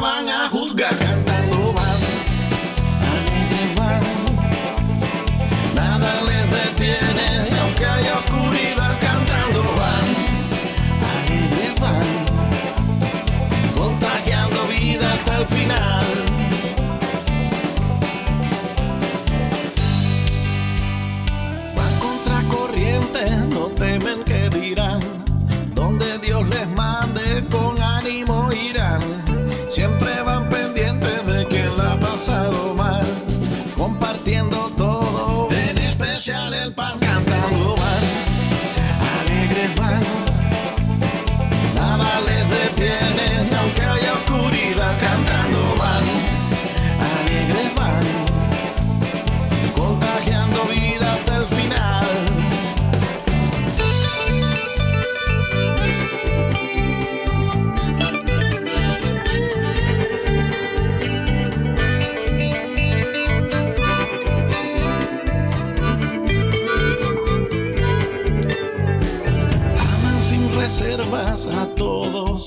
Nunca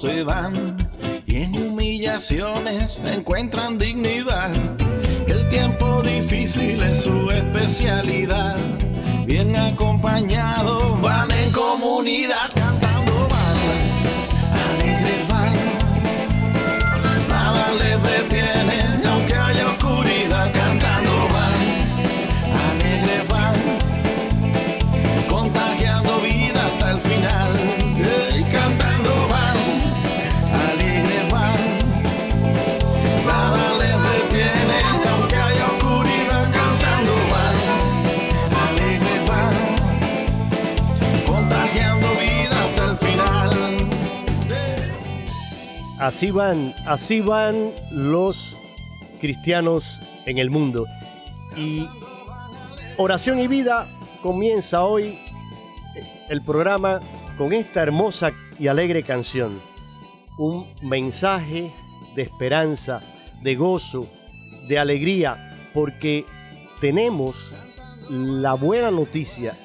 se dan y en humillaciones encuentran dignidad. El tiempo difícil es su especialidad. Bien acompañados van en comunidad Así van, así van los cristianos en el mundo. Y oración y vida comienza hoy el programa con esta hermosa y alegre canción. Un mensaje de esperanza, de gozo, de alegría, porque tenemos la buena noticia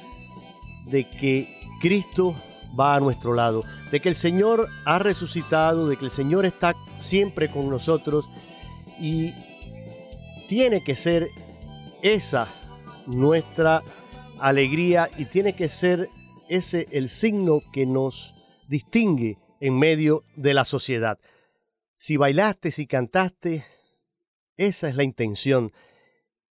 de que Cristo va a nuestro lado, de que el Señor ha resucitado, de que el Señor está siempre con nosotros y tiene que ser esa nuestra alegría y tiene que ser ese el signo que nos distingue en medio de la sociedad. Si bailaste, si cantaste, esa es la intención.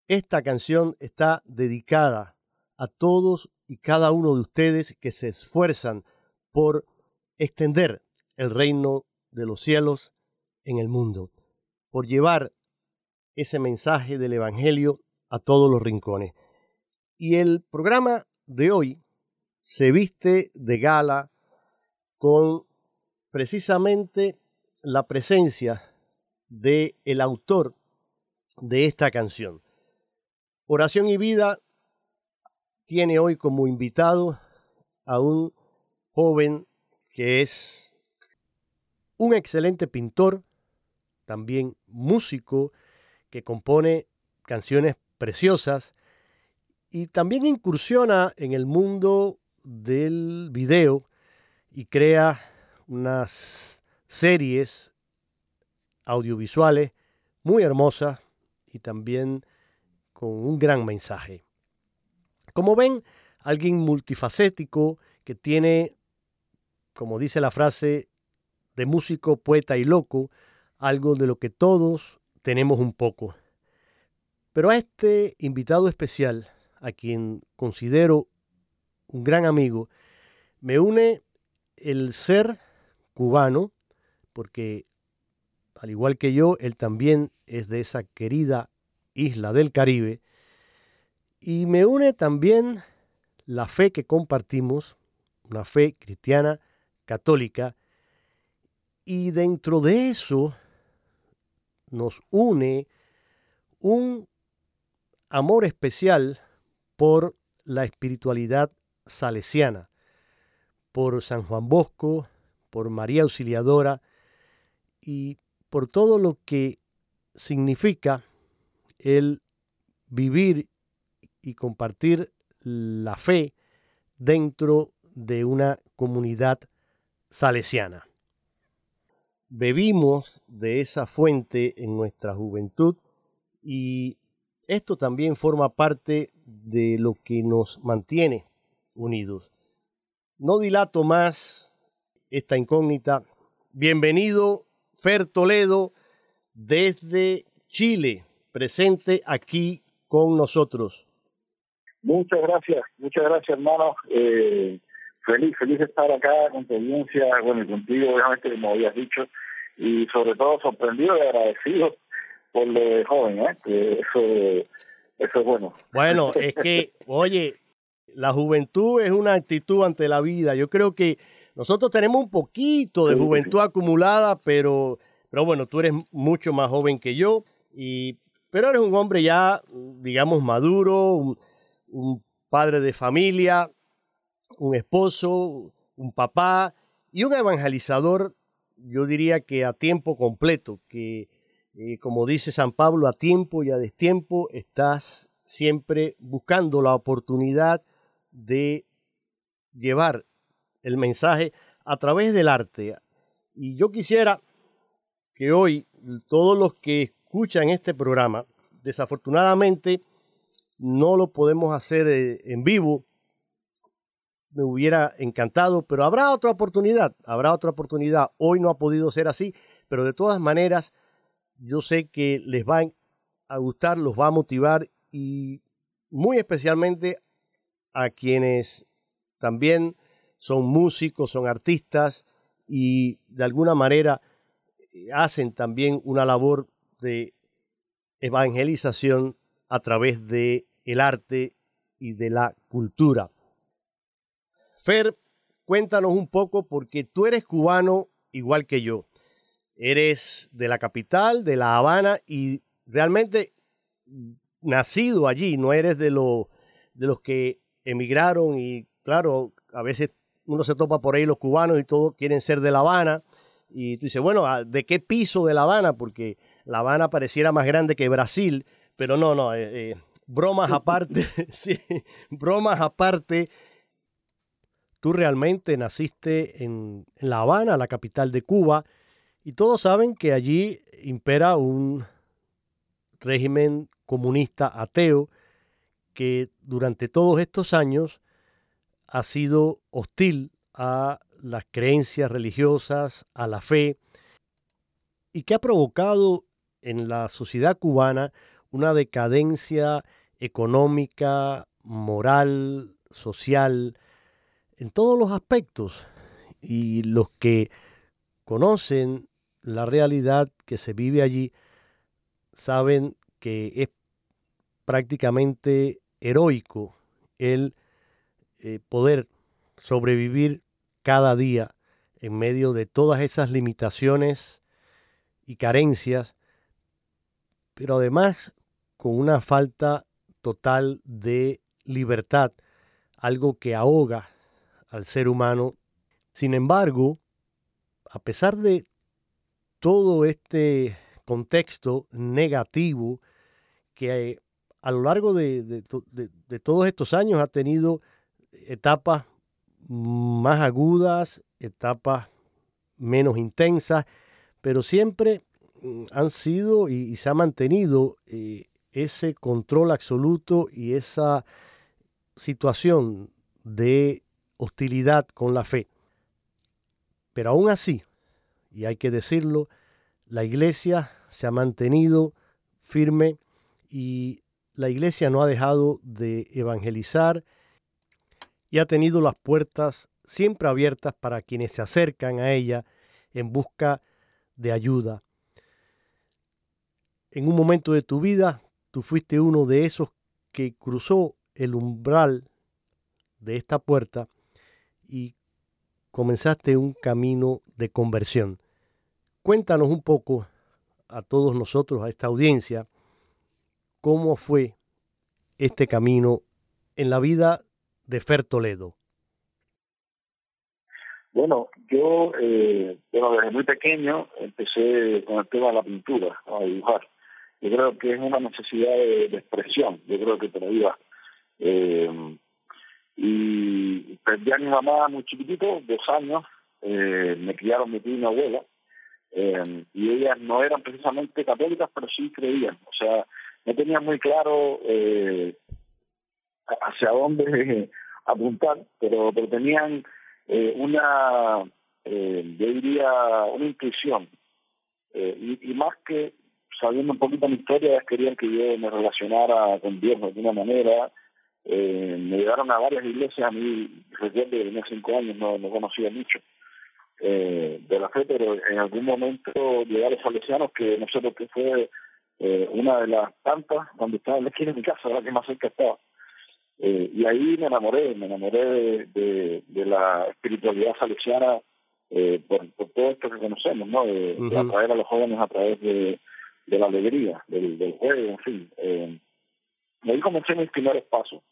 Esta canción está dedicada a todos y cada uno de ustedes que se esfuerzan por extender el reino de los cielos en el mundo, por llevar ese mensaje del Evangelio a todos los rincones. Y el programa de hoy se viste de gala con precisamente la presencia de el autor de esta canción. Oración y Vida tiene hoy como invitado a un joven que es un excelente pintor, también músico, que compone canciones preciosas y también incursiona en el mundo del video y crea unas series audiovisuales muy hermosas y también con un gran mensaje. Como ven, alguien multifacético que tiene, como dice la frase, de músico, poeta y loco, algo de lo que todos tenemos un poco. Pero a este invitado especial, a quien considero un gran amigo, me une el ser cubano, porque al igual que yo, él también es de esa querida isla del Caribe, y me une también la fe que compartimos, una fe cristiana católica, y dentro de eso nos une un amor especial por la espiritualidad salesiana, por San Juan Bosco, por María Auxiliadora y por todo lo que significa el vivir y compartir la fe dentro de una comunidad salesiana. Bebimos de esa fuente en nuestra juventud y esto también forma parte de lo que nos mantiene unidos. No dilato más esta incógnita. Bienvenido, Fer Toledo, desde Chile, presente aquí con nosotros. Muchas gracias, muchas gracias, hermano. Eh, feliz, feliz de estar acá con tu audiencia, bueno, y contigo, obviamente, como habías dicho, y sobre todo sorprendido y agradecido por lo de joven, ¿eh? Que eso, eso es bueno. Bueno, es que, oye, la juventud es una actitud ante la vida. Yo creo que nosotros tenemos un poquito de juventud acumulada, pero, pero bueno, tú eres mucho más joven que yo, y, pero eres un hombre ya, digamos, maduro, un, un padre de familia, un esposo, un papá y un evangelizador, yo diría que a tiempo completo, que eh, como dice San Pablo, a tiempo y a destiempo estás siempre buscando la oportunidad de llevar el mensaje a través del arte. Y yo quisiera que hoy todos los que escuchan este programa, desafortunadamente no lo podemos hacer eh, en vivo, me hubiera encantado, pero habrá otra oportunidad, habrá otra oportunidad. Hoy no ha podido ser así, pero de todas maneras yo sé que les va a gustar, los va a motivar y muy especialmente a quienes también son músicos, son artistas y de alguna manera eh, hacen también una labor de evangelización a través de el arte y de la cultura. Fer, cuéntanos un poco porque tú eres cubano igual que yo eres de la capital, de La Habana, y realmente nacido allí, no eres de, de los que emigraron y claro, a veces uno se topa por ahí los cubanos y todos quieren ser de La Habana. Y tú dices, bueno, ¿de qué piso de La Habana? Porque La Habana pareciera más grande que Brasil, pero no, no, eh, eh, bromas aparte, sí, bromas aparte. Tú realmente naciste en, en La Habana, la capital de Cuba, y todos saben que allí impera un régimen comunista ateo que durante todos estos años ha sido hostil a las creencias religiosas, a la fe, y que ha provocado en la sociedad cubana una decadencia económica, moral, social, en todos los aspectos. Y los que conocen la realidad que se vive allí saben que es prácticamente heroico el eh, poder sobrevivir cada día en medio de todas esas limitaciones y carencias, pero además con una falta total de libertad, algo que ahoga al ser humano. Sin embargo, a pesar de todo este contexto negativo que a lo largo de, todos estos años ha tenido etapas más agudas, etapas menos intensas, pero siempre mm, han sido y, se ha mantenido eh, ese control absoluto y esa situación de hostilidad con la fe. Pero aún así, y hay que decirlo, la iglesia se ha mantenido firme y la iglesia no ha dejado de evangelizar y ha tenido las puertas siempre abiertas para quienes se acercan a ella en busca de ayuda. En un momento de tu vida, tú fuiste uno de esos que cruzó el umbral de esta puerta y comenzaste un camino de conversión. Cuéntanos un poco a todos nosotros, a esta audiencia, cómo fue este camino en la vida de Fer Toledo. Bueno, yo eh, desde muy pequeño empecé con el tema de la pintura, a dibujar. Yo creo que es una necesidad de, expresión, yo creo que te lo diga. Eh, y perdí a mi mamá muy chiquitito, dos años, eh, me criaron mi tía y mi abuela, eh, y ellas no eran precisamente católicas, pero sí creían, o sea, no tenían muy claro eh, hacia dónde apuntar, pero, pero tenían eh, una, eh, yo diría, una intuición, y, y más que sabiendo un poquito mi historia, querían que yo me relacionara con Dios de alguna manera, eh, me llevaron a varias iglesias, a mí recuerdo que tenía cinco años, no, no conocía mucho eh, de la fe, pero en algún momento los salesianos, que no sé por qué fue eh, una de las tantas cuando estaba en la esquina de mi casa, la que más cerca estaba. Eh, y ahí me enamoré, me enamoré de, de, la espiritualidad salesiana eh, por, por, todo esto que conocemos, ¿no? De, atraer a los jóvenes a través de, de la alegría, del, del juego, en fin. Eh, ahí comencé mis primeros pasos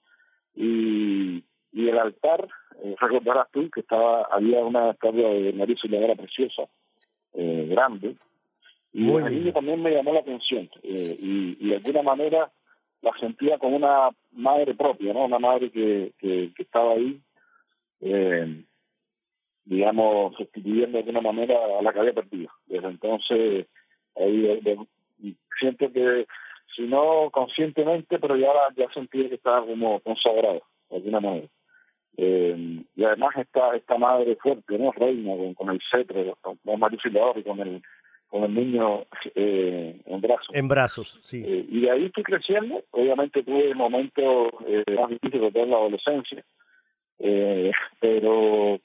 y, y el altar, eh, recordarás tú que estaba había una estatua de María Auxiliadora preciosa, eh, grande, y a también me llamó la atención eh, y, y, de alguna manera la sentía como una madre propia, ¿no? Una madre que, que, que estaba ahí, eh, digamos, sustituyendo de alguna manera a la que había perdido. Desde entonces, ahí siento que si no conscientemente, pero ya, ya sentí que estaba como consagrado, de alguna manera. Eh, y además esta esta madre fuerte, ¿no? Reina, con, con el cetro, con, con María y con el con el niño eh, en brazos. En brazos, sí. Eh, y de ahí estoy creciendo. Obviamente tuve momentos eh, más difíciles de la adolescencia, eh, pero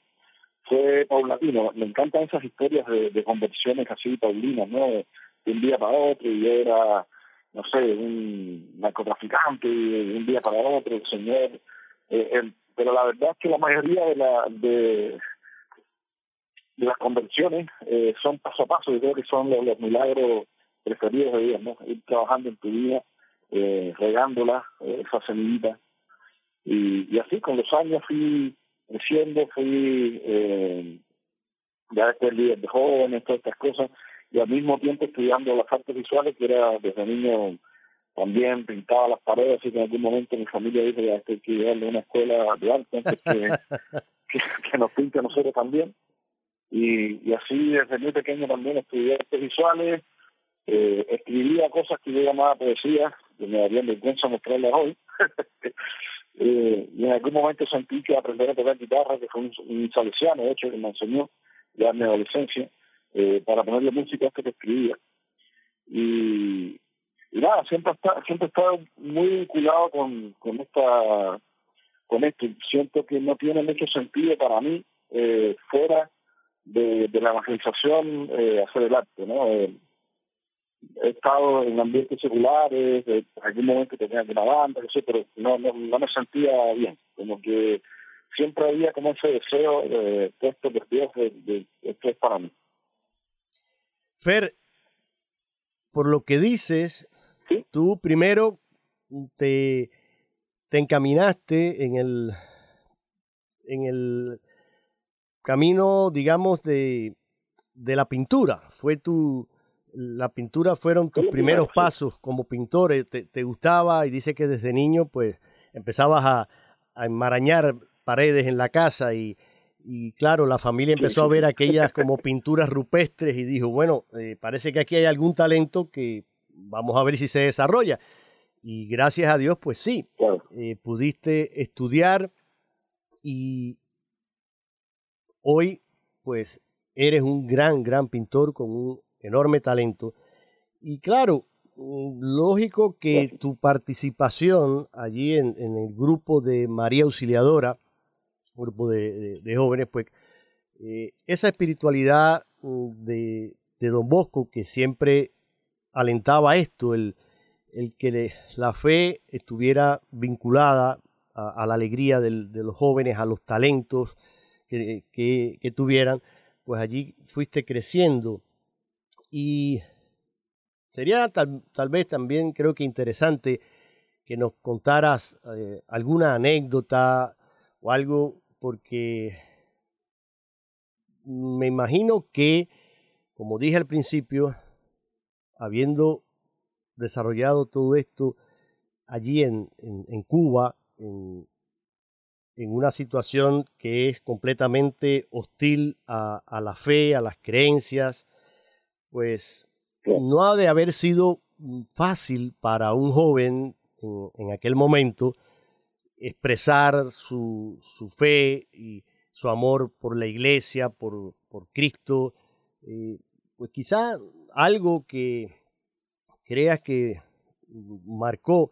fue paulatino. Me encantan esas historias de, de conversiones así paulinas, ¿no? De un día para otro y era no sé, un narcotraficante de un día para otro, el señor. Eh, pero la verdad es que la mayoría de, la, de, las conversiones eh, son paso a paso. Yo creo que son los, milagros preferidos de Dios, ¿no? Ir trabajando en tu vida, eh, regándola, eh, esa semillita. Y, y así con los años fui creciendo, fui eh, ya después líder de jóvenes, todas estas cosas y al mismo tiempo estudiando las artes visuales, que era desde niño también pintaba las paredes, así que en algún momento mi familia dijo ya hay que llevarle a una escuela de arte antes que, que, nos pinte a nosotros también. Y, y así desde muy pequeño también estudié artes visuales, eh, escribía cosas que yo llamaba poesía, que me darían vergüenza mostrarlas hoy. eh, y en algún momento sentí que aprender a tocar guitarra, que fue un, un salesiano, de hecho, que me enseñó ya en mi adolescencia, eh, para ponerle música a esto que escribía. Y, nada, siempre está, siempre estado muy vinculado con, con esta con esto. Siento que no tiene mucho sentido para mí eh, fuera de, la evangelización eh, hacer el arte, ¿no? Eh, he estado en ambientes seculares, en algún momento tenía una banda, sé, pero no, no, no me sentía bien, como que siempre había como ese deseo de puesto por de, de, esto es para mí. Fer, por lo que dices, tú primero te, te encaminaste en el, en el camino, digamos, de, de la pintura. Fue tu, la pintura fueron tus primeros pasos como pintor. Eh, te, te, gustaba y dice que desde niño, pues, empezabas a, a enmarañar paredes en la casa y, y claro, la familia empezó a ver aquellas como pinturas rupestres y dijo, bueno, eh, parece que aquí hay algún talento que vamos a ver si se desarrolla. Y gracias a Dios, pues sí, eh, pudiste estudiar y hoy, pues, eres un gran, gran pintor con un enorme talento. Y claro, mm, lógico que tu participación allí en, en el grupo de María Auxiliadora, grupo de, jóvenes, pues eh, esa espiritualidad mm, de, Don Bosco que siempre alentaba esto, el, que la fe estuviera vinculada a, la alegría de los jóvenes, a los talentos que, tuvieran, pues allí fuiste creciendo. Y sería tal, tal vez también creo que interesante que nos contaras eh, alguna anécdota o algo porque me imagino que, como dije al principio, habiendo desarrollado todo esto allí en, en, en Cuba, en, en, una situación que es completamente hostil a, a, la fe, a las creencias, pues no ha de haber sido fácil para un joven en, en aquel momento expresar su, su, fe y su amor por la iglesia, por, por Cristo, eh, pues quizá algo que creas que marcó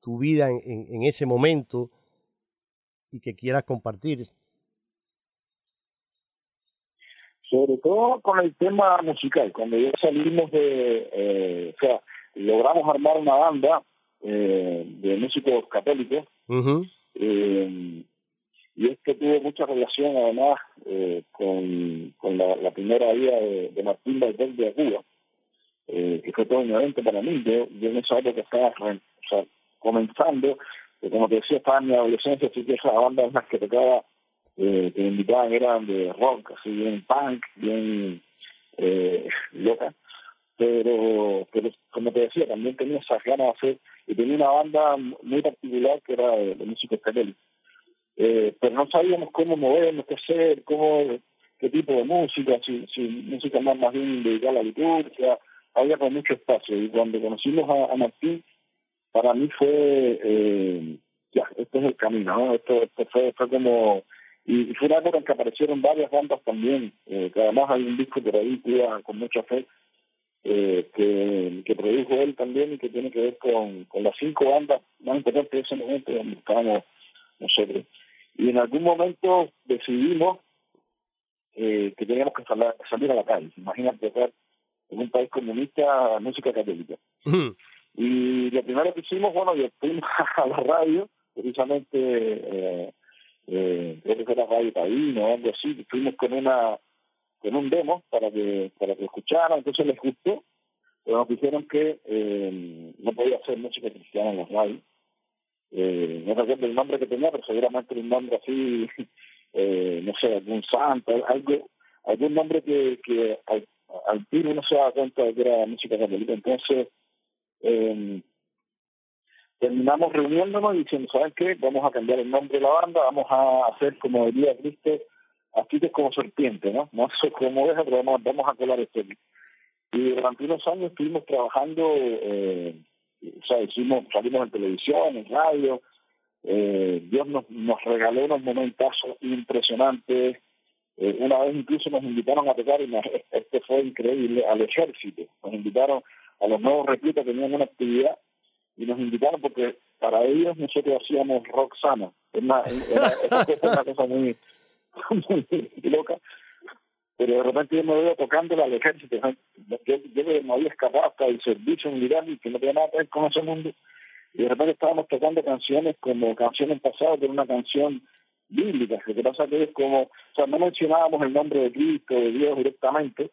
tu vida en, en, ese momento y que quieras compartir. Sobre todo con el tema musical, cuando ya salimos de, eh, o sea, logramos armar una banda eh, de músicos católicos, Uh y esto tuvo mucha relación además eh, con, con la, primera vida de, de Martín Valdés de Cuba, eh, que fue todo evento para mí. Yo, yo en esa época estaba comenzando, que como te decía, estaba en mi adolescencia, así que esas bandas las que tocaba, eh, que me invitaban eran de rock, así bien punk, bien eh, loca. Pero, pero como te decía, también tenía esas ganas de hacer y tenía una banda muy particular que era de, de músicos católicos. Eh, pero no sabíamos cómo movernos, qué hacer, cómo, qué tipo de música, si, si música más, más bien dedicada a la liturgia, había con mucho espacio. Y cuando conocimos a, a Martín, para mí fue, eh, ya, este es el camino, ¿no? Esto, esto fue, fue como, y fue una época en que aparecieron varias bandas también, eh, que además hay un disco por ahí que con mucha fe, eh, que, que produjo él también y que tiene que ver con, con las cinco bandas más importantes de ese momento donde estábamos nosotros. Y en algún momento decidimos eh, que teníamos que salir, salir a la calle. Imagínate tocar en un país comunista música católica. -huh. Y lo primero que hicimos, bueno, yo fuimos a la radio, precisamente, eh, eh, creo que fue la radio Tabino o algo así, fuimos con una en un demo para que para que escucharan, entonces les gustó, pero nos dijeron que eh, no podía hacer música cristiana en las radios. Eh, no recuerdo el nombre que tenía, pero seguramente un nombre así, eh, no sé, algún santo, algo, algún nombre que, que al, al tiro no se daba cuenta de que era música católica. Entonces, eh, terminamos reuniéndonos y diciendo, ¿saben qué? Vamos a cambiar el nombre de la banda, vamos a hacer, como diría Cristo, aquí es como serpiente, ¿no? No sé cómo es, pero vamos, vamos a colar esto. Y durante unos años estuvimos trabajando, eh, o sea, hicimos, salimos en televisión, en radio, eh, Dios nos, nos regaló unos momentazos impresionantes. Eh, una vez incluso nos invitaron a tocar, y nos, este fue increíble, al ejército. Nos invitaron a los nuevos reclutas tenían una actividad y nos invitaron porque para ellos nosotros hacíamos rock sano. Es una, una cosa muy, loca. Pero de repente yo me veo tocando al ejército. Yo, yo me había escapado hasta el servicio militar y que no tenía nada que ver con ese mundo. Y de repente estábamos tocando canciones como canciones pasadas, que una canción bíblica. Lo que pasa que es como, o sea, no mencionábamos el nombre de Cristo, de Dios directamente,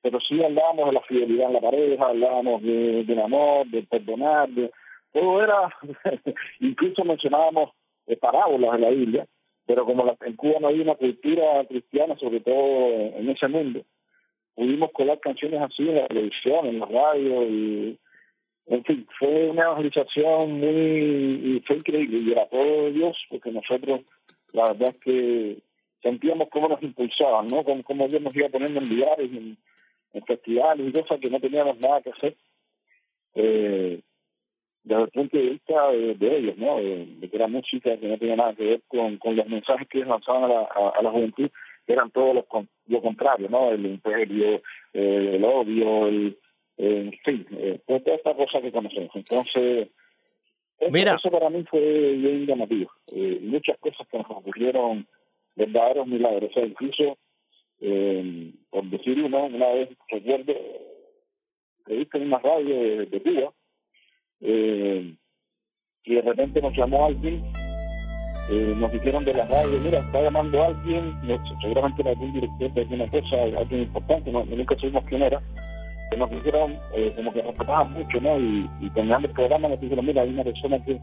pero sí hablábamos de la fidelidad en la pareja, hablábamos de, del amor, de perdonar, de, todo era, incluso mencionábamos eh, parábolas de la Biblia, pero como la, en Cuba no hay una cultura cristiana, sobre todo en ese mundo, pudimos colar canciones así en la televisión, en la radio, y en fin, fue una evangelización muy, fue increíble, y era todo Dios, porque nosotros, la verdad es que sentíamos cómo nos impulsaban, ¿no? Como, cómo Dios nos iba poniendo en lugares, en, en festivales y cosas que no teníamos nada que hacer. Eh, desde el punto de vista de, ellos, ¿no? De, que era música que no tenía nada que ver con, con los mensajes que ellos lanzaban a la, a, la juventud, que eran todos los, lo contrario, ¿no? El imperio, eh, el odio, el, en fin, eh, toda esta cosa que conocemos. Entonces, eso, Mira. eso para mí fue bien llamativo. Eh, muchas cosas que nos ocurrieron, verdaderos milagros. O sea, incluso, eh, por decir uno, una vez recuerdo, entrevista en una radio de, de Cuba, eh, y de repente nos llamó alguien, eh, nos dijeron de la radio, mira, está llamando alguien, seguramente era algún director de alguna cosa, alguien importante, no, nunca supimos quién era, que nos dijeron, eh, como que respetaban mucho, ¿no? Y, y terminando el programa nos dijeron, mira, hay una persona que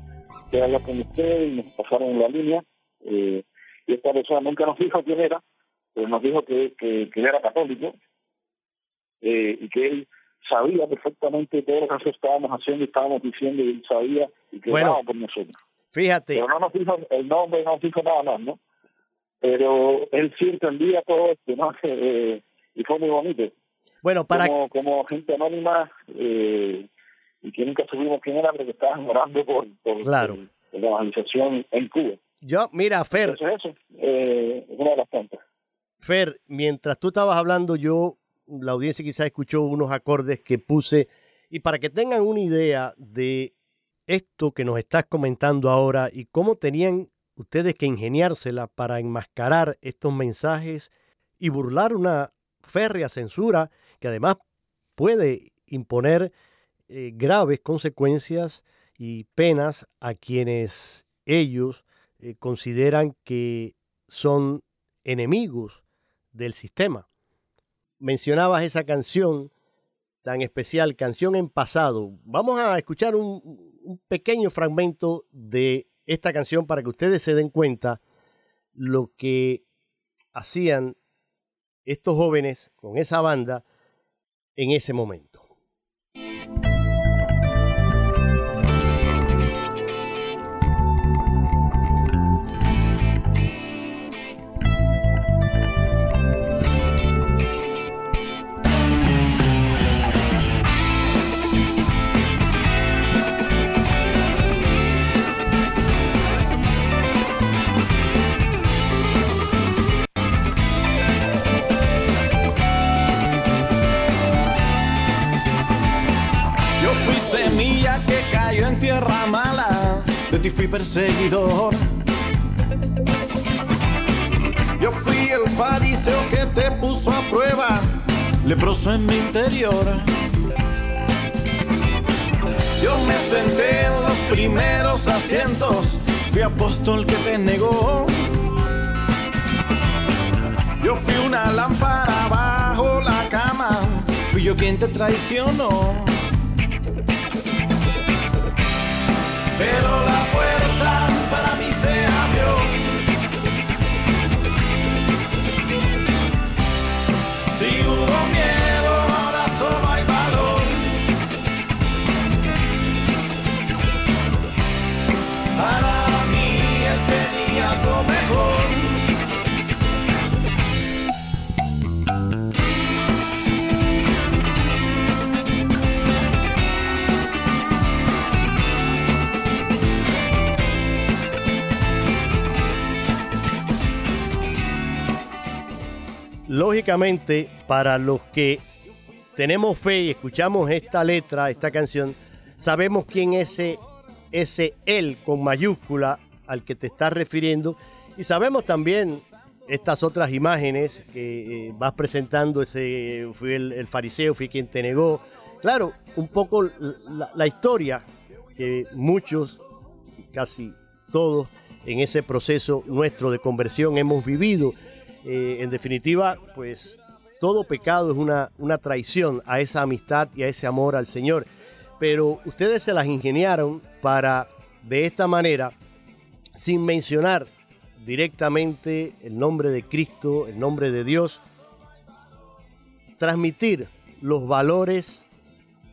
quiere hablar con usted y nos pasaron la línea, eh, y esta persona nunca nos dijo quién era, nos dijo que, que, que era católico, eh, y que él sabía perfectamente todo lo que nosotros estábamos haciendo y estábamos diciendo y él sabía y que bueno, por nosotros. Fíjate. Pero no nos dijo el nombre, no nos dijo nada más, ¿no? Pero él sí entendía todo esto, ¿no? Eh, y fue muy bonito. Bueno, para... Como, como gente anónima eh, y que nunca supimos quién era, pero que estaban orando por, por, claro. la evangelización en Cuba. Yo, mira, Fer. Eso, eh, es una de las tantas. Fer, mientras tú estabas hablando, yo la audiencia quizás escuchó unos acordes que puse. Y para que tengan una idea de esto que nos estás comentando ahora y cómo tenían ustedes que ingeniársela para enmascarar estos mensajes y burlar una férrea censura que además puede imponer eh, graves consecuencias y penas a quienes ellos eh, consideran que son enemigos del sistema mencionabas esa canción tan especial, canción en pasado. Vamos a escuchar un, pequeño fragmento de esta canción para que ustedes se den cuenta lo que hacían estos jóvenes con esa banda en ese momento. Fui perseguidor. Yo fui el fariseo que te puso a prueba, leproso en mi interior. Yo me senté en los primeros asientos, fui apóstol que te negó. Yo fui una lámpara bajo la cama, fui yo quien te traicionó. pero la lógicamente, para los que tenemos fe y escuchamos esta letra, esta canción, sabemos quién es ese, él con mayúscula al que te estás refiriendo y sabemos también estas otras imágenes que eh, vas presentando, ese fui el, fariseo, fui quien te negó. Claro, un poco la, historia que muchos, casi todos, en ese proceso nuestro de conversión hemos vivido. Eh, en definitiva, pues todo pecado es una, una traición a esa amistad y a ese amor al Señor. Pero ustedes se las ingeniaron para, de esta manera, sin mencionar directamente el nombre de Cristo, el nombre de Dios, transmitir los valores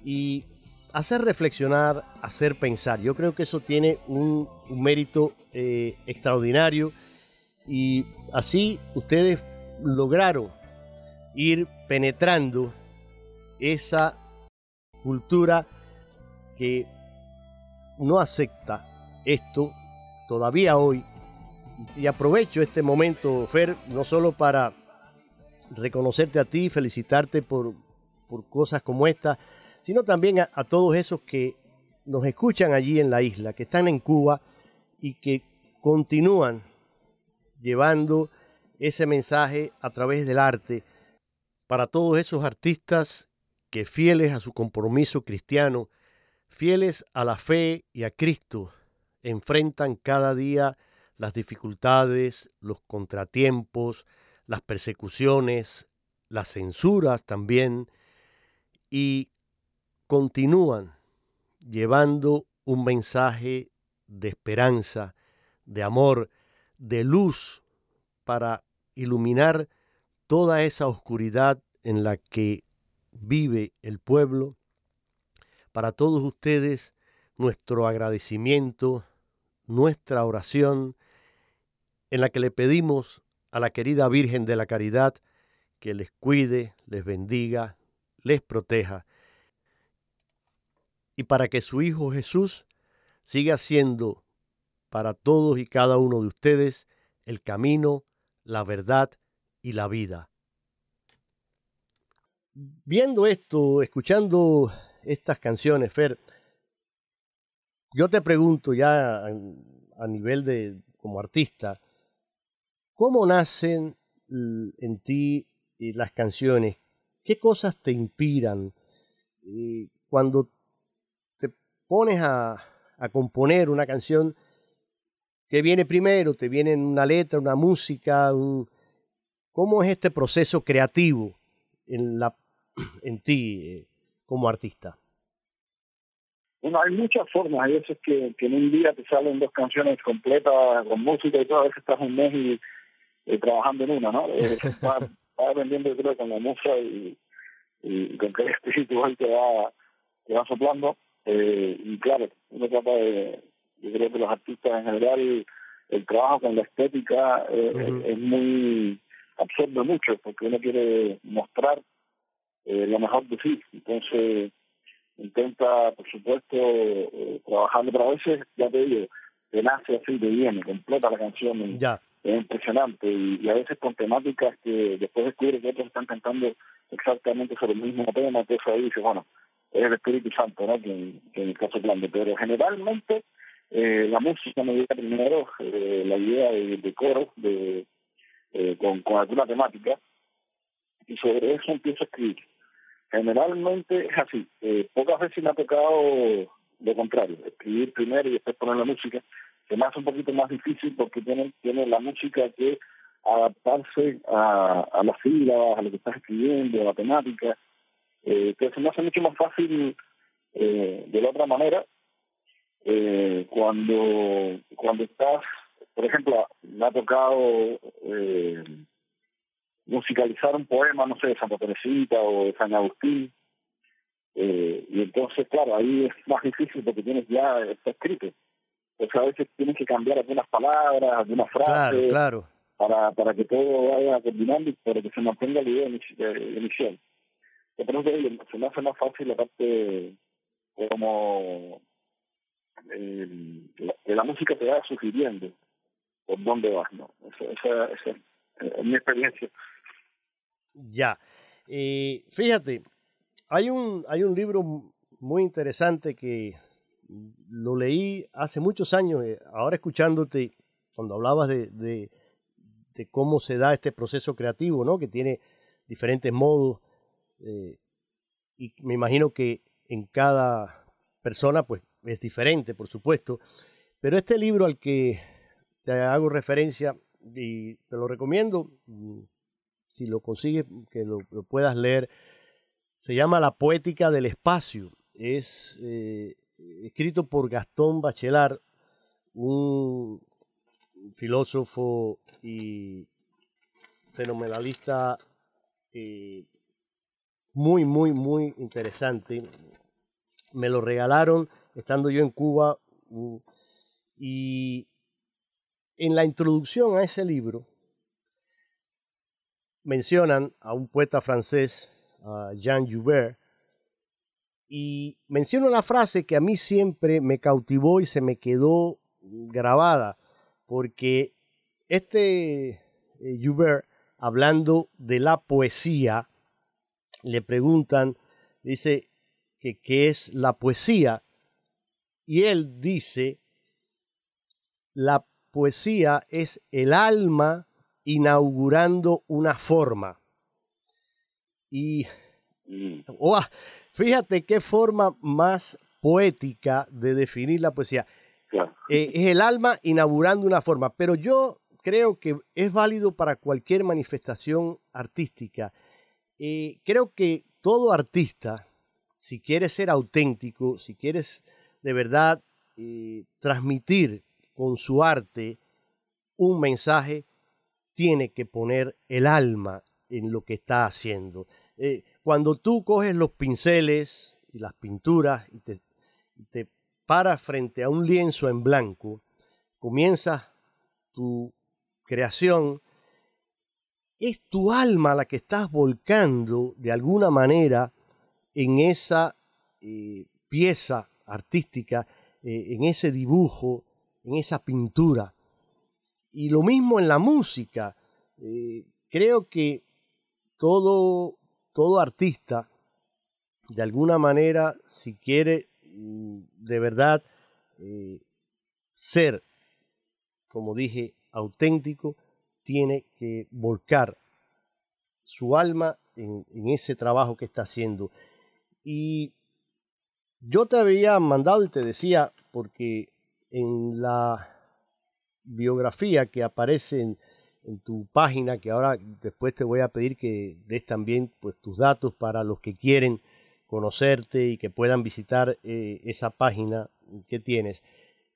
y hacer reflexionar, hacer pensar. Yo creo que eso tiene un, mérito eh, extraordinario y así ustedes lograron ir penetrando esa cultura que no acepta esto todavía hoy. Y aprovecho este momento, Fer, no solo para reconocerte a ti, felicitarte por, cosas como esta, sino también a, a, todos esos que nos escuchan allí en la isla, que están en Cuba y que continúan llevando ese mensaje a través del arte. Para todos esos artistas que fieles a su compromiso cristiano, fieles a la fe y a Cristo, enfrentan cada día las dificultades, los contratiempos, las persecuciones, las censuras también, y continúan llevando un mensaje de esperanza, de amor, de luz para iluminar toda esa oscuridad en la que vive el pueblo. Para todos ustedes, nuestro agradecimiento, nuestra oración, en la que le pedimos a la querida Virgen de la Caridad que les cuide, les bendiga, les proteja, y para que su Hijo Jesús siga siendo para todos y cada uno de ustedes el camino, la verdad y la vida. Viendo esto, escuchando estas canciones, Fer, yo te pregunto ya a nivel de como artista, ¿Cómo nacen en ti las canciones? ¿Qué cosas te inspiran cuando te pones a, componer una canción? ¿Qué viene primero? ¿Te viene una letra, una música? ¿Cómo es este proceso creativo en, la, en ti eh, como artista? Bueno, hay muchas formas. Hay veces que, en un día te salen dos canciones completas con música y todo. A veces estás un mes y eh, trabajando en una, ¿no? Eh, va, dependiendo, creo, con la musa y, y con qué espíritu te va, te va soplando. Eh, y claro, uno trata de, yo creo que los artistas en general, el trabajo con la estética eh, es muy, absorbe mucho, porque uno quiere mostrar eh, lo mejor de sí. Entonces, intenta, por supuesto, eh, trabajando, pero a veces, ya te digo, te nace así, te viene, completa la canción. Ya es impresionante y, a veces con temáticas que después descubre que otros están cantando exactamente sobre el mismo tema, entonces ahí dice, bueno, es el Espíritu Santo, ¿no? Que, que en el caso grande, pero generalmente eh, la música me llega primero eh, la idea de, coro de eh, con, alguna temática y sobre eso empiezo a escribir. Generalmente es así, eh, pocas veces me ha tocado lo contrario, escribir primero y después poner la música, me hace un poquito más difícil porque tiene, tiene la música que adaptarse a, a las sílabas, a lo que estás escribiendo, a la temática. Eh, que se me hace mucho más fácil eh, de la otra manera eh, cuando cuando estás, por ejemplo, me ha tocado eh, musicalizar un poema, no sé, de Santa Teresita o de San Agustín, eh, y entonces, claro, ahí es más difícil porque tienes ya, está escrito pues a veces tienes que cambiar algunas palabras, algunas frases, claro, para para que todo vaya combinando y para que se mantenga la idea inicial. Entonces, se me hace más fácil la parte como eh, la, música te va sugiriendo por dónde vas, ¿no? Esa, esa, es mi experiencia. Ya. Eh, fíjate, hay un, hay un libro muy interesante que lo leí hace muchos años, eh, ahora escuchándote, cuando hablabas de, de, cómo se da este proceso creativo, ¿no? Que tiene diferentes modos. Eh, y me imagino que en cada persona, pues, es diferente, por supuesto. Pero este libro al que te hago referencia, y te lo recomiendo, mm, si lo consigues, que lo, puedas leer, se llama La Poética del Espacio. Es eh, escrito por Gastón Bachelard, un filósofo y fenomenalista eh, muy, muy, muy interesante. Me lo regalaron estando yo en Cuba y en la introducción a ese libro mencionan a un poeta francés, Jean Joubert, y menciono la frase que a mí siempre me cautivó y se me quedó grabada, porque este eh, Joubert, hablando de la poesía, le preguntan, dice, que qué es la poesía, y él dice, la poesía es el alma inaugurando una forma. Y mm. fíjate qué forma más poética de definir la poesía. Eh, es el alma inaugurando una forma, pero yo creo que es válido para cualquier manifestación artística. Eh, creo que todo artista, si quiere ser auténtico, si quieres de verdad eh, transmitir con su arte un mensaje, tiene que poner el alma en lo que está haciendo. Eh, cuando tú coges los pinceles y las pinturas y te, paras frente a un lienzo en blanco, comienzas tu creación, es tu alma la que estás volcando de alguna manera en esa eh, pieza artística, eh, en ese dibujo, en esa pintura. Y lo mismo en la música. Eh, creo que todo, todo artista, de alguna manera, si quiere mm, de verdad eh, ser, como dije, auténtico, tiene que volcar su alma en, en, ese trabajo que está haciendo. Y yo te había mandado y te decía, porque en la biografía que aparece en, tu página, que ahora después te voy a pedir que des también pues, tus datos para los que quieren conocerte y que puedan visitar eh, esa página que tienes.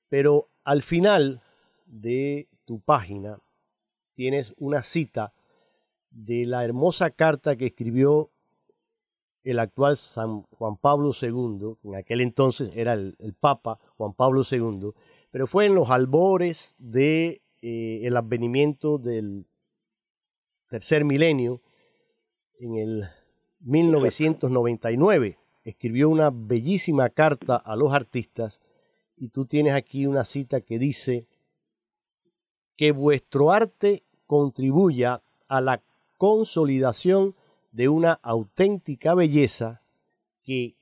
Pero al final de tu página tienes una cita de la hermosa carta que escribió el actual San Juan Pablo II, en aquel entonces era el, el Papa Juan Pablo II, pero fue en los albores del de, eh, advenimiento del tercer milenio, en el 1999. Escribió una bellísima carta a los artistas y tú tienes aquí una cita que dice que vuestro arte contribuya a la consolidación de una auténtica belleza que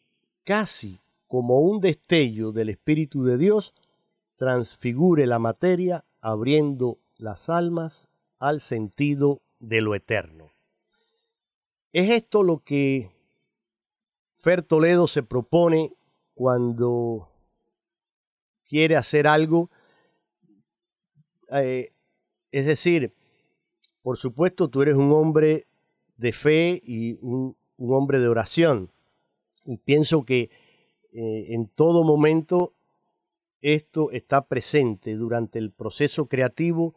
casi como un destello del Espíritu de Dios transfigure la materia abriendo las almas al sentido de lo eterno. Es esto lo que Fer Toledo se propone cuando quiere hacer algo. Eh, es decir, por supuesto tú eres un hombre de fe y un, hombre de oración. Y pienso que eh, en todo momento esto está presente durante el proceso creativo,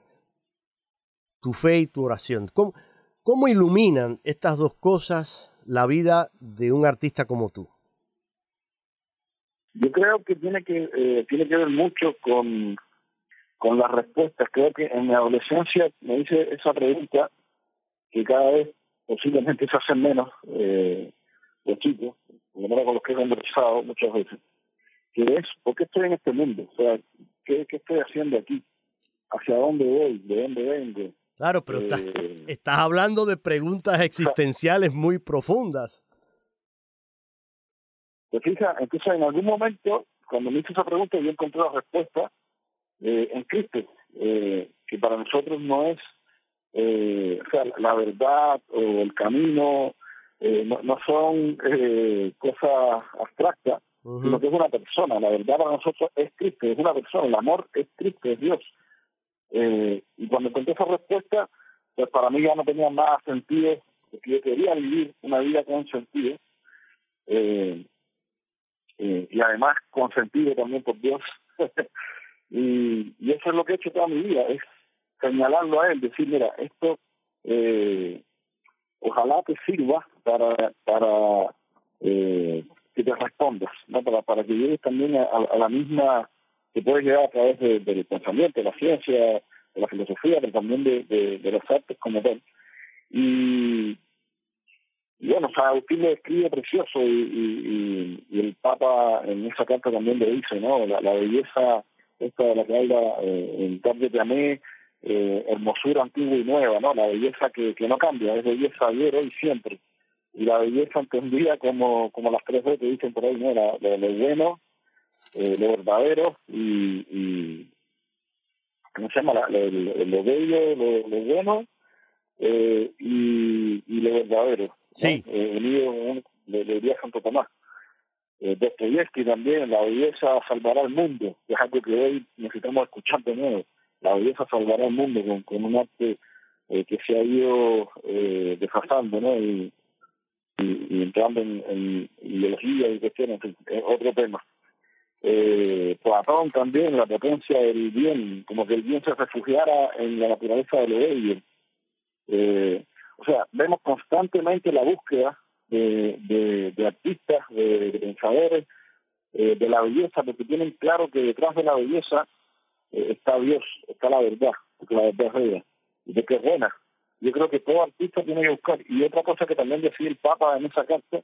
tu fe y tu oración. ¿Cómo, iluminan estas dos cosas la vida de un artista como tú? Yo creo que tiene que eh, tiene que ver mucho con, con las respuestas. Creo que en mi adolescencia me hice esa pregunta que cada vez posiblemente se hacen menos eh, los chicos, por lo menos con los que he conversado muchas veces que es, ¿por qué estoy en este mundo? O sea, ¿qué, estoy haciendo aquí? ¿Hacia dónde voy? ¿De dónde vengo? Claro, pero eh, estás, hablando de preguntas existenciales muy profundas. ¿Te fijas? Entonces, en algún momento, cuando me hice esa pregunta, yo encontré la respuesta eh, en Cristo, eh, que para nosotros no es eh, o sea, la verdad o el camino, eh, no, no, son eh, cosas abstractas, sino que es una persona. La verdad para nosotros es Cristo, es una persona. El amor es Cristo, es Dios. Eh, y cuando encontré esa respuesta, pues para mí ya no tenía más sentido, porque yo quería vivir una vida con sentido. Eh, eh, y además con sentido también por Dios. y, y eso es lo que he hecho toda mi vida, es señalarlo a él, decir, mira, esto eh, ojalá te sirva para para eh, que te respondas, ¿no? para, para que llegues también a, la misma, que puedes llegar a través de, del pensamiento, de la ciencia, de la filosofía, pero también de, de, las artes como tal. Y, y bueno, San Agustín lo escribe precioso y, y, y, el Papa en esa carta también lo dice, ¿no? La, la belleza, esta de la que habla eh, en Tarde de Amé, eh, hermosura antigua y nueva, ¿no? La belleza que, que no cambia, es belleza ayer, hoy, siempre. Y la belleza entendida como, como las tres veces que dicen por ahí, ¿no? La, lo, lo bueno, eh, lo verdadero y, y ¿cómo se llama? La, lo, lo, lo, bello, lo, lo bueno eh, y, y, lo verdadero. ¿no? Sí. Eh, unido le, diría Santo Tomás. Eh, Dostoyevsky también, la belleza salvará al mundo, es algo que hoy necesitamos escuchar de nuevo la belleza salvará al mundo con, un arte eh, que se ha ido eh, desfasando, ¿no? Y, entrando en, en, ideología y cuestiones, fin, otro tema. Eh, Platón también, la potencia del bien, como que el bien se refugiara en la naturaleza de lo bello. Eh, o sea, vemos constantemente la búsqueda de, de, de artistas, de, de pensadores, eh, de la belleza, porque tienen claro que detrás de la belleza está Dios, está la verdad, porque la verdad es bella y de que es buena. Yo creo que todo artista tiene que buscar. Y otra cosa que también decía el Papa en esa carta,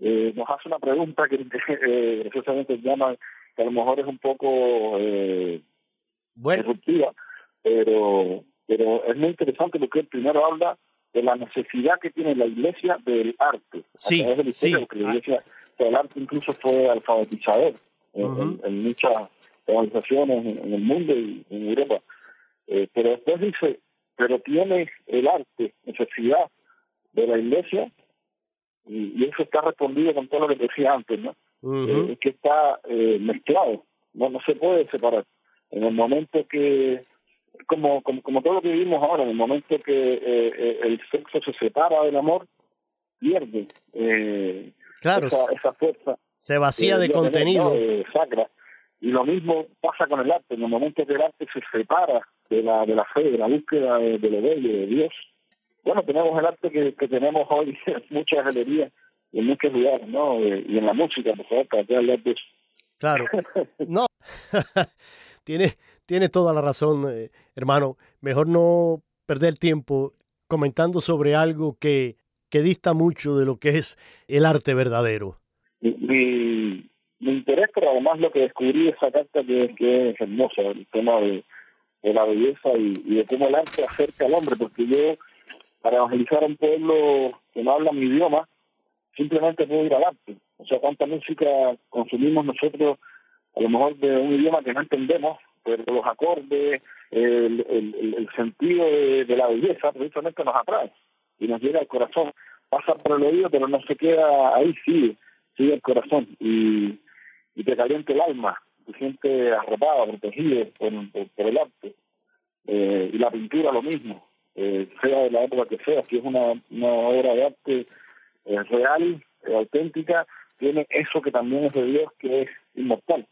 eh, nos hace una pregunta que eh, precisamente llama, que a lo mejor es un poco eh, bueno. disruptiva, pero, pero es muy interesante porque él primero habla de la necesidad que tiene la iglesia del arte. Sí, a de la historia, sí. porque la iglesia, el arte incluso fue alfabetizador uh -huh. en, en muchas organizaciones en, en el mundo y en Europa. Eh, pero después dice, pero tiene el arte necesidad de la iglesia y, y eso está respondido con todo lo que decía antes, ¿no? Uh -huh. eh, que está eh, mezclado, no no se puede separar. En el momento que, como, como, como todo lo que vivimos ahora, en el momento que eh, el sexo se separa del amor, pierde eh, claro. esa, esa fuerza. Se vacía de, de contenido. Tener, ¿no? sacra. Y lo mismo pasa con el arte. En el momento que el arte se separa de la, de la fe, de la búsqueda de, de lo bello, de Dios, bueno, tenemos el arte que, que tenemos hoy en muchas galerías en muchos lugares, ¿no? Y en la música, por favor, para hablar de eso. Claro. No. tiene, tiene toda la razón, eh, hermano. Mejor no perder tiempo comentando sobre algo que, que dista mucho de lo que es el arte verdadero. Mi, mi, mi interés, pero además lo que descubrí de esa carta que, que es hermosa, el tema de, de la belleza y, de cómo el arte acerca al hombre, porque yo, para evangelizar a un pueblo que no habla mi idioma, simplemente puedo ir al arte. O sea, cuánta música consumimos nosotros, a lo mejor de un idioma que no entendemos, pero los acordes, el, el, el sentido de, de, la belleza, precisamente nos atrae y nos llega al corazón. Pasa por el oído, pero no se queda ahí, sigue, sigue el corazón y, y te calienta el alma, te sientes arropado, protegido por, el arte. Eh, y la pintura lo mismo, eh, sea de la época que sea, si es una, una obra de arte eh, real, auténtica, tiene eso que también es de Dios, que es inmortal.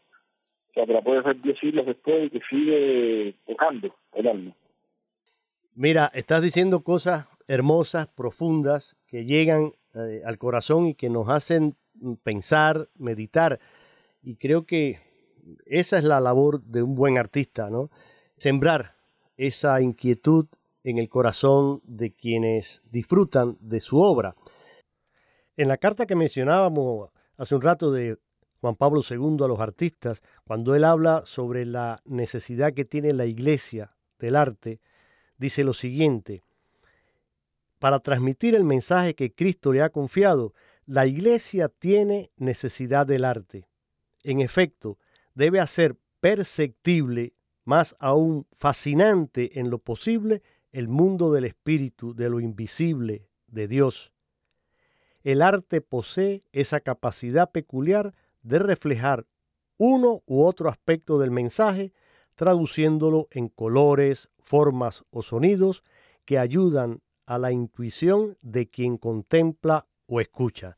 O sea, que la puedes ver diez siglos después y que sigue tocando el alma. Mira, estás diciendo cosas hermosas, profundas, que llegan al corazón y que nos hacen pensar, meditar. Y creo que esa es la labor de un buen artista, ¿no? Sembrar esa inquietud en el corazón de quienes disfrutan de su obra. En la carta que mencionábamos hace un rato de Juan Pablo II a los artistas, cuando él habla sobre la necesidad que tiene la iglesia del arte, dice lo siguiente, para transmitir el mensaje que Cristo le ha confiado, La iglesia tiene necesidad del arte. En efecto, debe hacer perceptible, más aún fascinante en lo posible, el mundo del espíritu, de lo invisible, de Dios. El arte posee esa capacidad peculiar de reflejar uno u otro aspecto del mensaje, traduciéndolo en colores, formas o sonidos que ayudan a la intuición de quien contempla o escucha.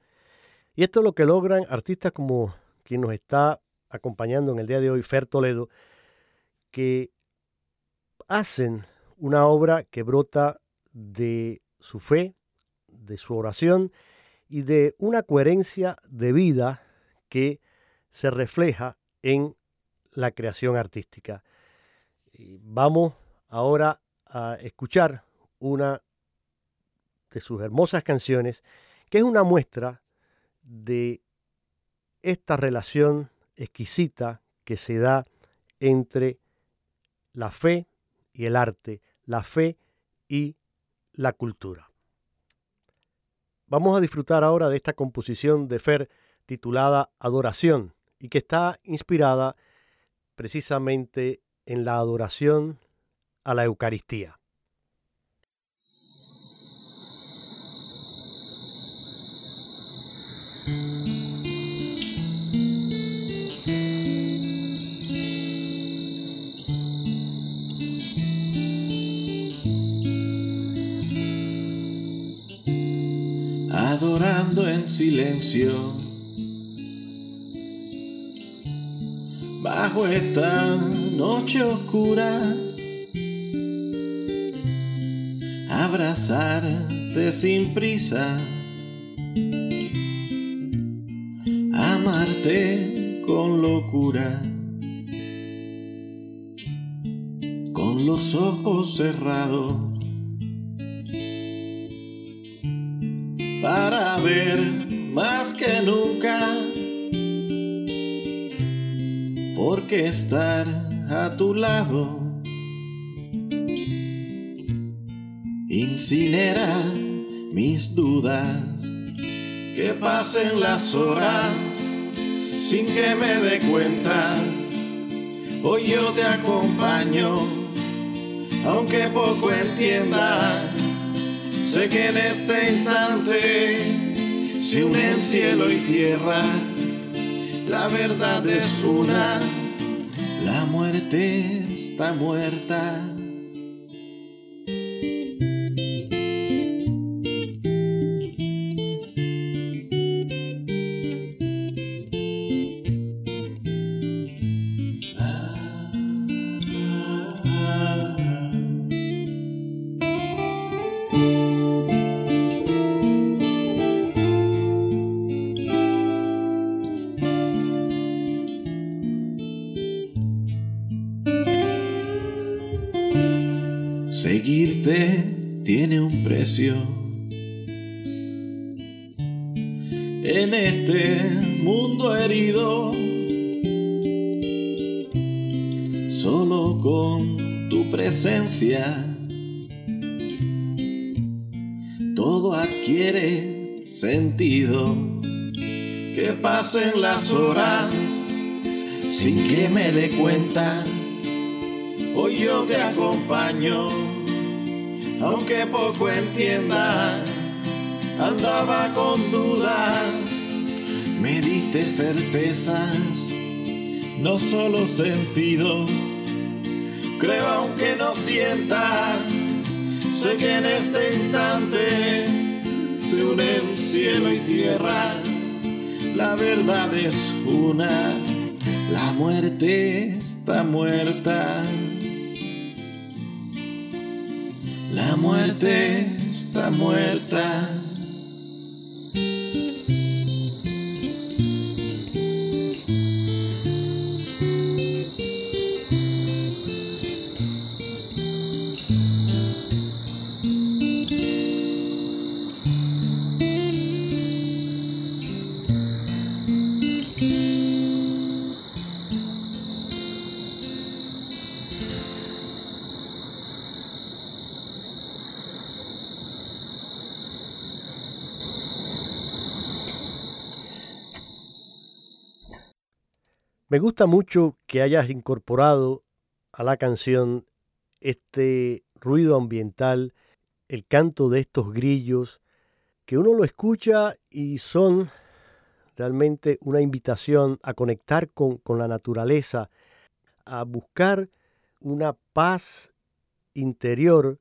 Y esto es lo que logran artistas como quien nos está acompañando en el día de hoy, Fer Toledo, que hacen una obra que brota de su fe, de su oración y de una coherencia de vida que se refleja en la creación artística. vamos ahora a escuchar una de sus hermosas canciones, que es una muestra de esta relación exquisita que se da entre la fe y el arte, la fe y la cultura. Vamos a disfrutar ahora de esta composición de Fer titulada Adoración y que está inspirada precisamente en la adoración a la Eucaristía. Silencio. Bajo esta noche oscura abrazarte sin prisa, amarte con locura, con los ojos cerrados, para ver más que nunca, porque estar a tu lado incinera mis dudas. Que pasen las horas sin que me dé cuenta. Hoy yo te acompaño, aunque poco entienda. Sé que en este instante se unen cielo y tierra. La verdad es una, la muerte está muerta. En este mundo herido, solo con tu presencia, todo adquiere sentido. Que pasen las horas sin que me dé cuenta. Hoy yo te acompaño aunque poco entienda, andaba con dudas, me diste certezas, no solo sentido, creo aunque no sienta, sé que en este instante se unen cielo y tierra, la verdad es una, la muerte está muerta. Muerte está muerta. Me gusta mucho que hayas incorporado a la canción este ruido ambiental, el canto de estos grillos, que uno lo escucha y son realmente una invitación a conectar con, con la naturaleza, a buscar una paz interior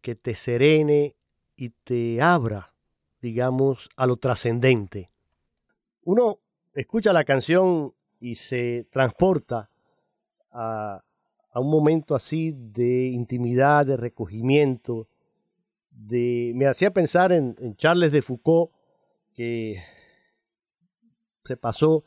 que te serene y te abra, digamos, a lo trascendente. Uno escucha la canción y se transporta a, a, un momento así de intimidad, de recogimiento, de... Me hacía pensar en, Charles de Foucault, que se pasó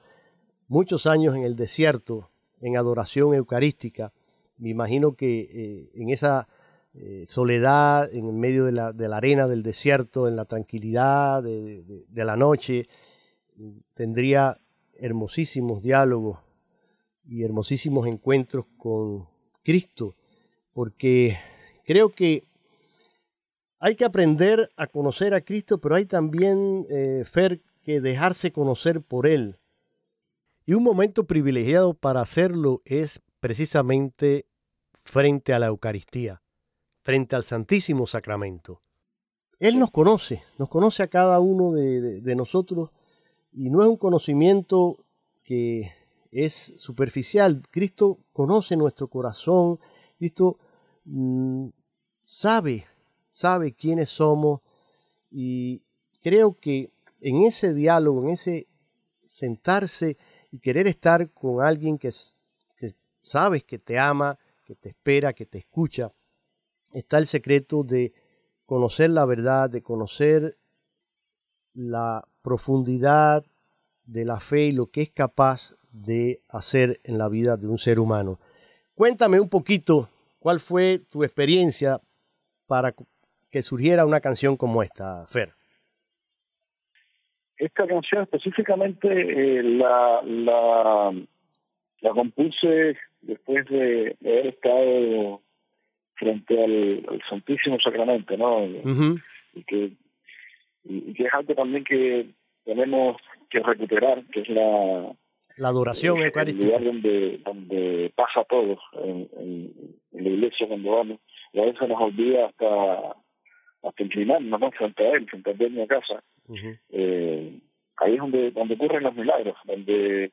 muchos años en el desierto, en adoración eucarística. Me imagino que eh, en esa eh, soledad, en medio de la, de la, arena del desierto, en la tranquilidad de la noche, tendría hermosísimos diálogos y hermosísimos encuentros con Cristo, porque creo que hay que aprender a conocer a Cristo, pero hay también, eh, Fer, que dejarse conocer por Él. Y un momento privilegiado para hacerlo es precisamente frente a la Eucaristía, frente al Santísimo Sacramento. Él nos conoce, nos conoce a cada uno de, nosotros y no es un conocimiento que es superficial. Cristo conoce nuestro corazón, Cristo mmm, sabe, sabe quiénes somos y creo que en ese diálogo, en ese sentarse y querer estar con alguien que, que sabes que te ama, que te espera, que te escucha, está el secreto de conocer la verdad, de conocer la profundidad de la fe y lo que es capaz de hacer en la vida de un ser humano. Cuéntame un poquito cuál fue tu experiencia para que surgiera una canción como esta, Fer. Esta canción específicamente eh, la, la, la compuse después de, haber estado frente al, al Santísimo Sacramento, ¿no? Uh -huh. y, que, y, y que es algo también que tenemos que recuperar, que es la la adoración eucarística. El lugar donde, donde pasa todo en, en, en, la iglesia cuando vamos. Y a veces nos olvida hasta, hasta inclinarnos ¿no? frente a él, frente a mi casa. Uh -huh. eh, ahí es donde, donde ocurren los milagros, donde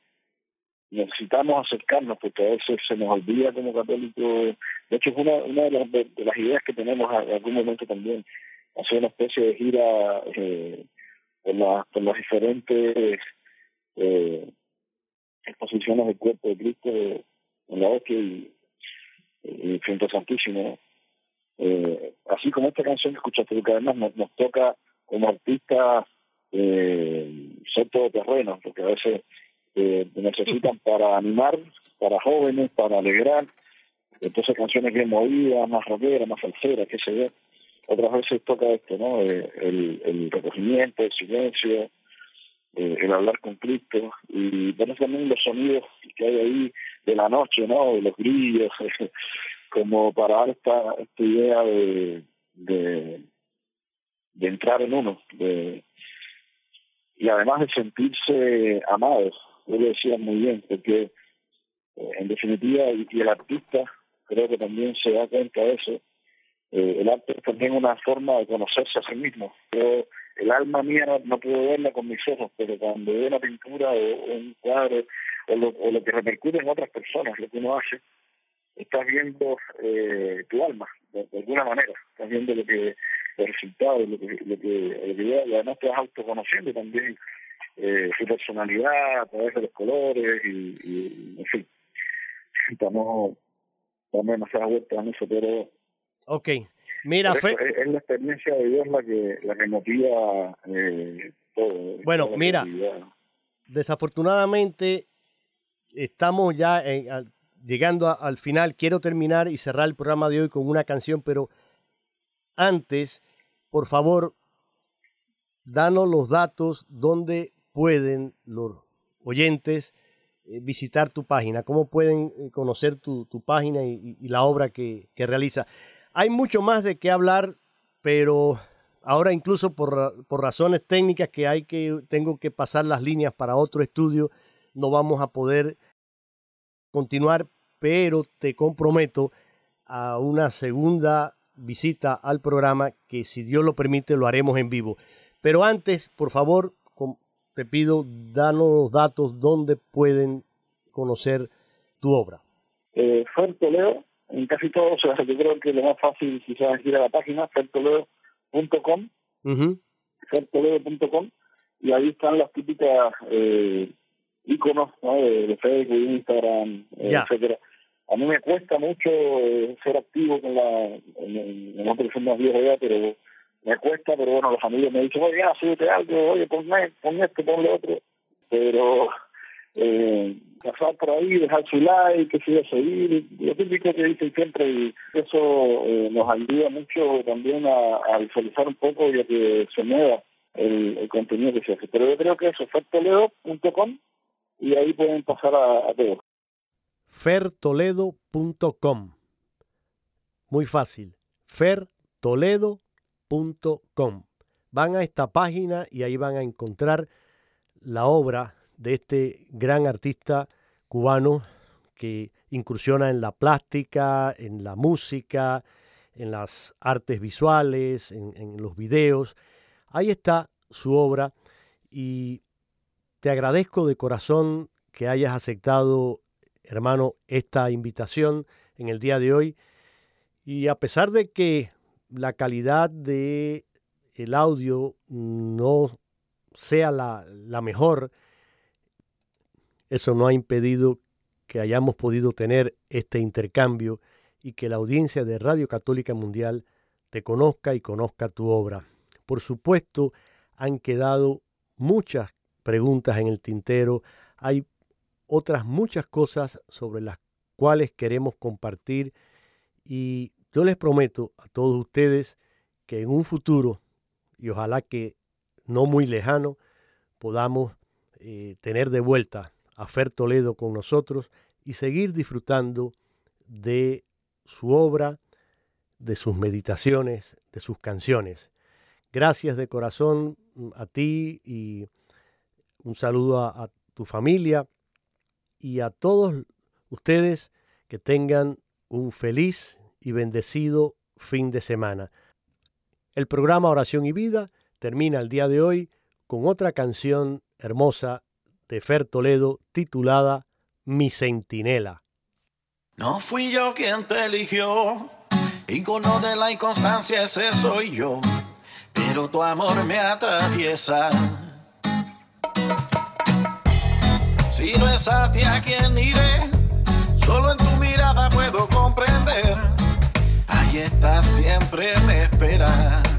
necesitamos acercarnos, porque a veces se nos olvida como católicos. De hecho, es una, una de, las, de, de las ideas que tenemos en algún momento también, hacer una especie de gira eh, por, la, por las diferentes eh, exposiciones del cuerpo de Cristo en la hostia y, y frente al Santísimo. Eh, así como esta canción que escuchaste tú, que además nos, nos toca como artistas eh, ser todoterreno, porque a veces eh, necesitan para animar, para jóvenes, para alegrar, entonces canciones bien movidas, más rockeras, más salseras, qué sé yo. Otras veces toca esto, ¿no? Eh, el, el recogimiento, el silencio, eh, el hablar con Cristo y bueno también los sonidos que hay ahí de la noche no los grillos como para dar esta, esta idea de, de de entrar en uno de y además de sentirse amados yo lo decía muy bien porque eh, en definitiva y, y, el artista creo que también se da cuenta de eso eh, el arte es también una forma de conocerse a sí mismo. Yo el alma mía no, puedo verla con mis ojos, pero cuando veo una pintura o, un cuadro o lo, o lo, que repercute en otras personas, lo que uno hace, estás viendo eh, tu alma, de, alguna manera, estás viendo lo que los resultados, lo que, lo que, lo que y además te vas autoconociendo también eh, su personalidad a través de los colores y, en fin, estamos dando demasiada vuelta en eso, pero... Okay. Mira, fe... es, es, la experiencia de Dios la que, la que motiva eh, todo. Bueno, mira, desafortunadamente estamos ya en, llegando a, al final. Quiero terminar y cerrar el programa de hoy con una canción, pero antes, por favor, danos los datos donde pueden los oyentes eh, visitar tu página, cómo pueden eh, conocer tu, tu página y, y, la obra que, que realiza. Hay mucho más de qué hablar, pero ahora incluso por, por, razones técnicas que hay que tengo que pasar las líneas para otro estudio, no vamos a poder continuar, pero te comprometo a una segunda visita al programa que si Dios lo permite lo haremos en vivo. Pero antes, por favor, te pido, danos los datos donde pueden conocer tu obra. Eh, Toledo, en casi todo, o sea, yo creo que lo más fácil quizás es ir a la página fertoledo.com, uh fertoledo.com, y ahí están las típicas eh, iconos ¿no? de, Facebook, Instagram, eh, etcétera. A mí me cuesta mucho eh, ser activo con la, en, en, en más viejas pero me cuesta, pero bueno, los amigos me dicen, oye, ya, súbete algo, oye, ponme, pon esto, pon lo otro, pero eh, pasar por ahí, dejar su like, que siga seguir, lo típico que dicen siempre, y eso eh, nos ayuda mucho también a, visualizar un poco y a que se mueva el, contenido que se hace. Pero yo creo que eso, fertoledo.com, y ahí pueden pasar a, a todo. fertoledo.com Muy fácil. fertoledo.com Van a esta página y ahí van a encontrar la obra de este gran artista cubano que incursiona en la plástica, en la música, en las artes visuales, en, los videos. Ahí está su obra y te agradezco de corazón que hayas aceptado, hermano, esta invitación en el día de hoy. Y a pesar de que la calidad de el audio no sea la, la mejor, eso no ha impedido que hayamos podido tener este intercambio y que la audiencia de Radio Católica Mundial te conozca y conozca tu obra. Por supuesto, han quedado muchas preguntas en el tintero, hay otras muchas cosas sobre las cuales queremos compartir y yo les prometo a todos ustedes que en un futuro, y ojalá que no muy lejano, podamos eh, tener de vuelta a Fer Toledo con nosotros y seguir disfrutando de su obra, de sus meditaciones, de sus canciones. Gracias de corazón a ti y un saludo a, a tu familia y a todos ustedes que tengan un feliz y bendecido fin de semana. El programa Oración y Vida termina el día de hoy con otra canción hermosa de Fer Toledo titulada Mi Centinela. No fui yo quien te eligió, icono de la inconstancia ese soy yo, pero tu amor me atraviesa. Si no es a ti a quien iré, solo en tu mirada puedo comprender Ahí estás, siempre me esperas.